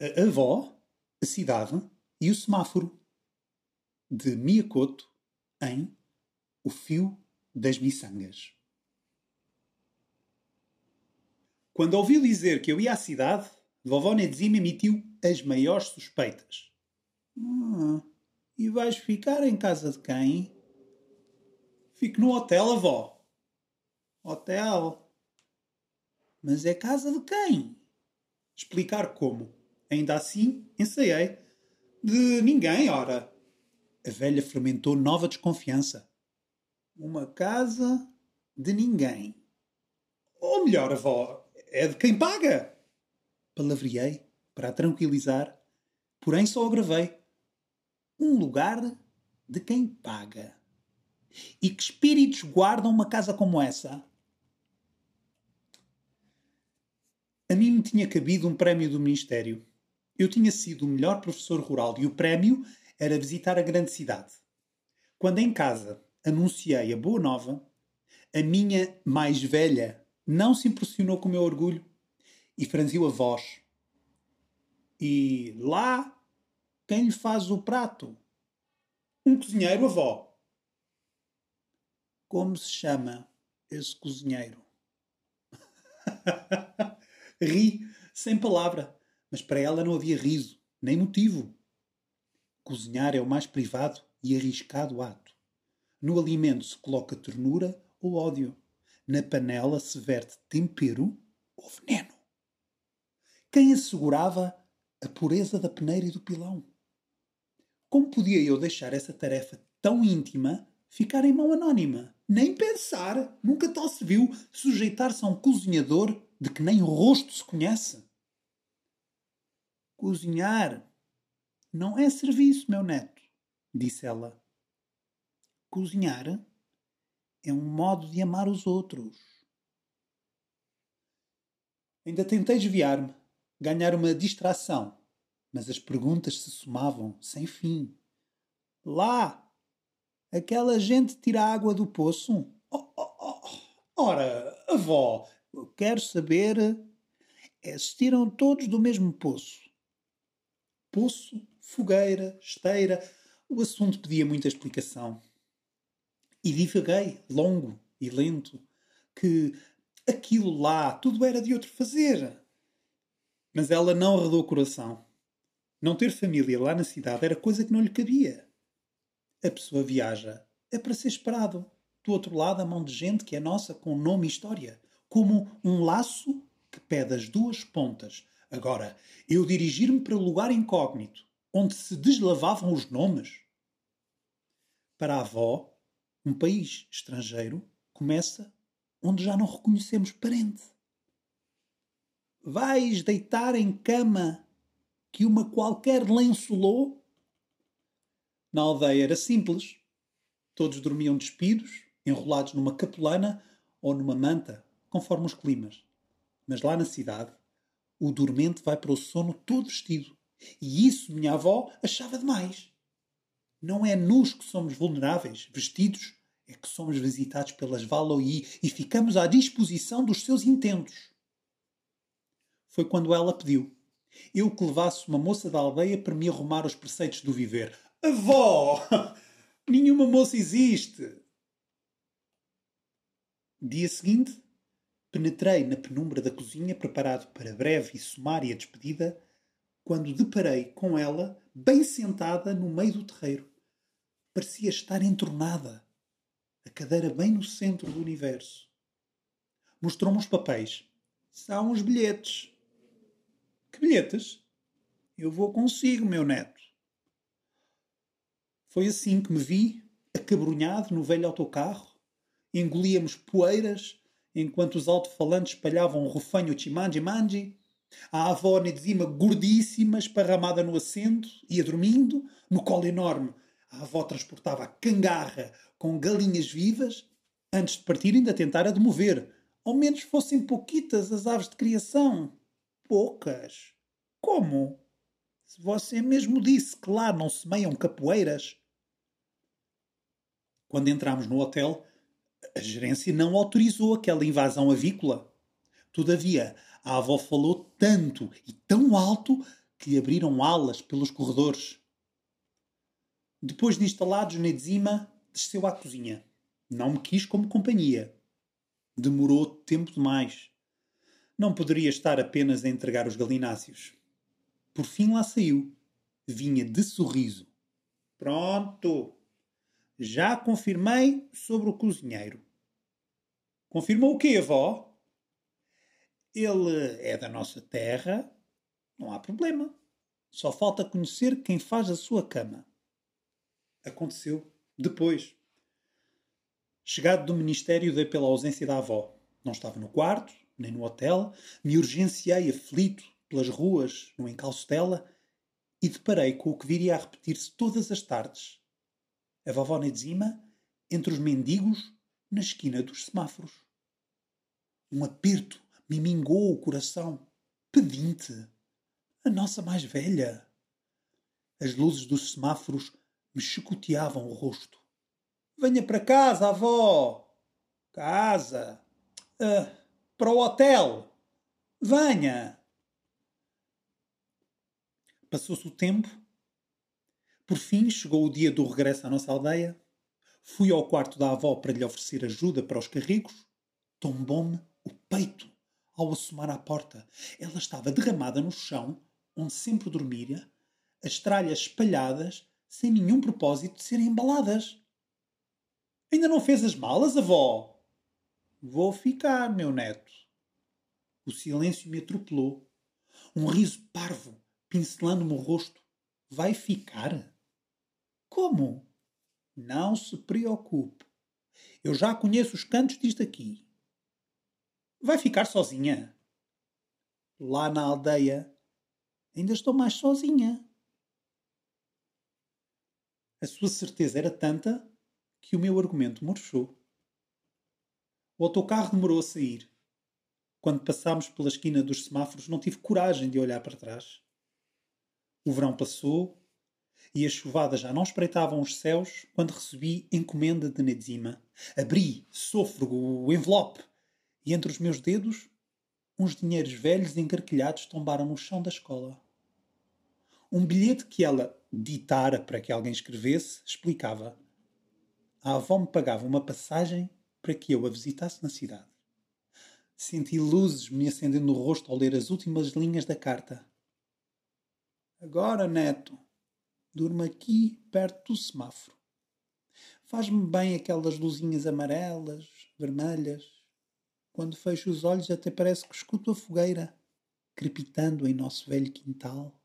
A avó, a cidade e o semáforo. De Miyakoto em O Fio das Miçangas. Quando ouviu dizer que eu ia à cidade, vovó Nedzima emitiu as maiores suspeitas. Ah, e vais ficar em casa de quem? Fico no hotel, avó. Hotel? Mas é casa de quem? Explicar como. Ainda assim, ensaiei. De ninguém, ora. A velha fermentou nova desconfiança. Uma casa de ninguém. Ou melhor, avó, é de quem paga. Palavreei para a tranquilizar, porém só agravei. Um lugar de quem paga. E que espíritos guardam uma casa como essa? A mim me tinha cabido um prémio do Ministério. Eu tinha sido o melhor professor rural e o prémio era visitar a grande cidade. Quando em casa anunciei a boa nova, a minha mais velha não se impressionou com o meu orgulho e franziu a voz. E lá, quem lhe faz o prato? Um cozinheiro, avó. Como se chama esse cozinheiro? Ri, sem palavra, mas para ela não havia riso, nem motivo. Cozinhar é o mais privado e arriscado ato. No alimento se coloca ternura ou ódio. Na panela se verte tempero ou veneno. Quem assegurava a pureza da peneira e do pilão? Como podia eu deixar essa tarefa tão íntima ficar em mão anónima? Nem pensar! Nunca tal se viu sujeitar-se a um cozinhador de que nem o rosto se conhece. Cozinhar não é serviço, meu neto, disse ela. Cozinhar é um modo de amar os outros. Ainda tentei desviar-me, ganhar uma distração, mas as perguntas se somavam sem fim. Lá! Aquela gente tira água do poço? Oh, oh, oh. Ora, avó, quero saber é se tiram todos do mesmo poço. Poço, fogueira, esteira. O assunto pedia muita explicação. E divaguei, longo e lento, que aquilo lá tudo era de outro fazer. Mas ela não arredou o coração. Não ter família lá na cidade era coisa que não lhe cabia. A pessoa viaja. É para ser esperado. Do outro lado, a mão de gente que é nossa, com nome e história como um laço que pede as duas pontas. Agora, eu dirigir-me para o lugar incógnito, onde se deslavavam os nomes. Para a avó, um país estrangeiro começa onde já não reconhecemos parente. Vais deitar em cama que uma qualquer lençolou? Na aldeia era simples. Todos dormiam despidos, enrolados numa capulana ou numa manta conforme os climas. Mas lá na cidade, o dormente vai para o sono todo vestido. E isso minha avó achava demais. Não é nus que somos vulneráveis, vestidos, é que somos visitados pelas Valoí e ficamos à disposição dos seus intentos. Foi quando ela pediu. Eu que levasse uma moça da aldeia para me arrumar os preceitos do viver. Avó! Nenhuma moça existe! Dia seguinte, Penetrei na penumbra da cozinha preparado para breve e sumária despedida, quando deparei com ela bem sentada no meio do terreiro. Parecia estar entornada, a cadeira bem no centro do universo. Mostrou-me os papéis. São os bilhetes. Que bilhetes? Eu vou consigo, meu neto. Foi assim que me vi, acabrunhado no velho autocarro. Engolíamos poeiras enquanto os alto-falantes espalhavam um rufanho chimanji-manji, a avó Nedzima gordíssima, esparramada no assento, ia dormindo, no colo enorme. A avó transportava a cangarra com galinhas vivas, antes de partir ainda tentara demover. Ao menos fossem pouquitas as aves de criação. Poucas. Como? Se você mesmo disse que lá não semeiam capoeiras. Quando entramos no hotel, a gerência não autorizou aquela invasão avícola. Todavia, a avó falou tanto e tão alto que lhe abriram alas pelos corredores. Depois de instalados na enzima, desceu à cozinha. Não me quis como companhia. Demorou tempo demais. Não poderia estar apenas a entregar os galináceos. Por fim lá saiu. Vinha de sorriso. Pronto. Já confirmei sobre o cozinheiro. Confirmou o quê, avó? Ele é da nossa terra. Não há problema. Só falta conhecer quem faz a sua cama. Aconteceu depois. Chegado do ministério, dei pela ausência da avó. Não estava no quarto, nem no hotel. Me urgenciei aflito pelas ruas, no encalço dela, e deparei com o que viria a repetir-se todas as tardes. A vovó Nedzima, entre os mendigos, na esquina dos semáforos. Um aperto me mingou o coração. Pedinte, a nossa mais velha. As luzes dos semáforos me chicoteavam o rosto. Venha para casa, avó! Casa! Uh, para o hotel! Venha! Passou-se o tempo. Por fim, chegou o dia do regresso à nossa aldeia. Fui ao quarto da avó para lhe oferecer ajuda para os carrigos. Tombou-me o peito ao assomar à porta. Ela estava derramada no chão, onde sempre dormira, as tralhas espalhadas, sem nenhum propósito de serem embaladas. Ainda não fez as malas, avó? Vou ficar, meu neto. O silêncio me atropelou. Um riso parvo pincelando-me o rosto. Vai ficar? Como? Não se preocupe. Eu já conheço os cantos disto aqui. Vai ficar sozinha? Lá na aldeia ainda estou mais sozinha. A sua certeza era tanta que o meu argumento murchou. O autocarro demorou a sair. Quando passámos pela esquina dos semáforos, não tive coragem de olhar para trás. O verão passou e as chuvadas já não espreitavam os céus quando recebi encomenda de Nedzima. Abri, sôfrego, o envelope e entre os meus dedos uns dinheiros velhos e encarquilhados tombaram no chão da escola. Um bilhete que ela ditara para que alguém escrevesse explicava: A avó me pagava uma passagem para que eu a visitasse na cidade. Senti luzes me acendendo no rosto ao ler as últimas linhas da carta. Agora, neto, durmo aqui perto do semáforo. Faz-me bem aquelas luzinhas amarelas, vermelhas. Quando fecho os olhos até parece que escuto a fogueira crepitando em nosso velho quintal.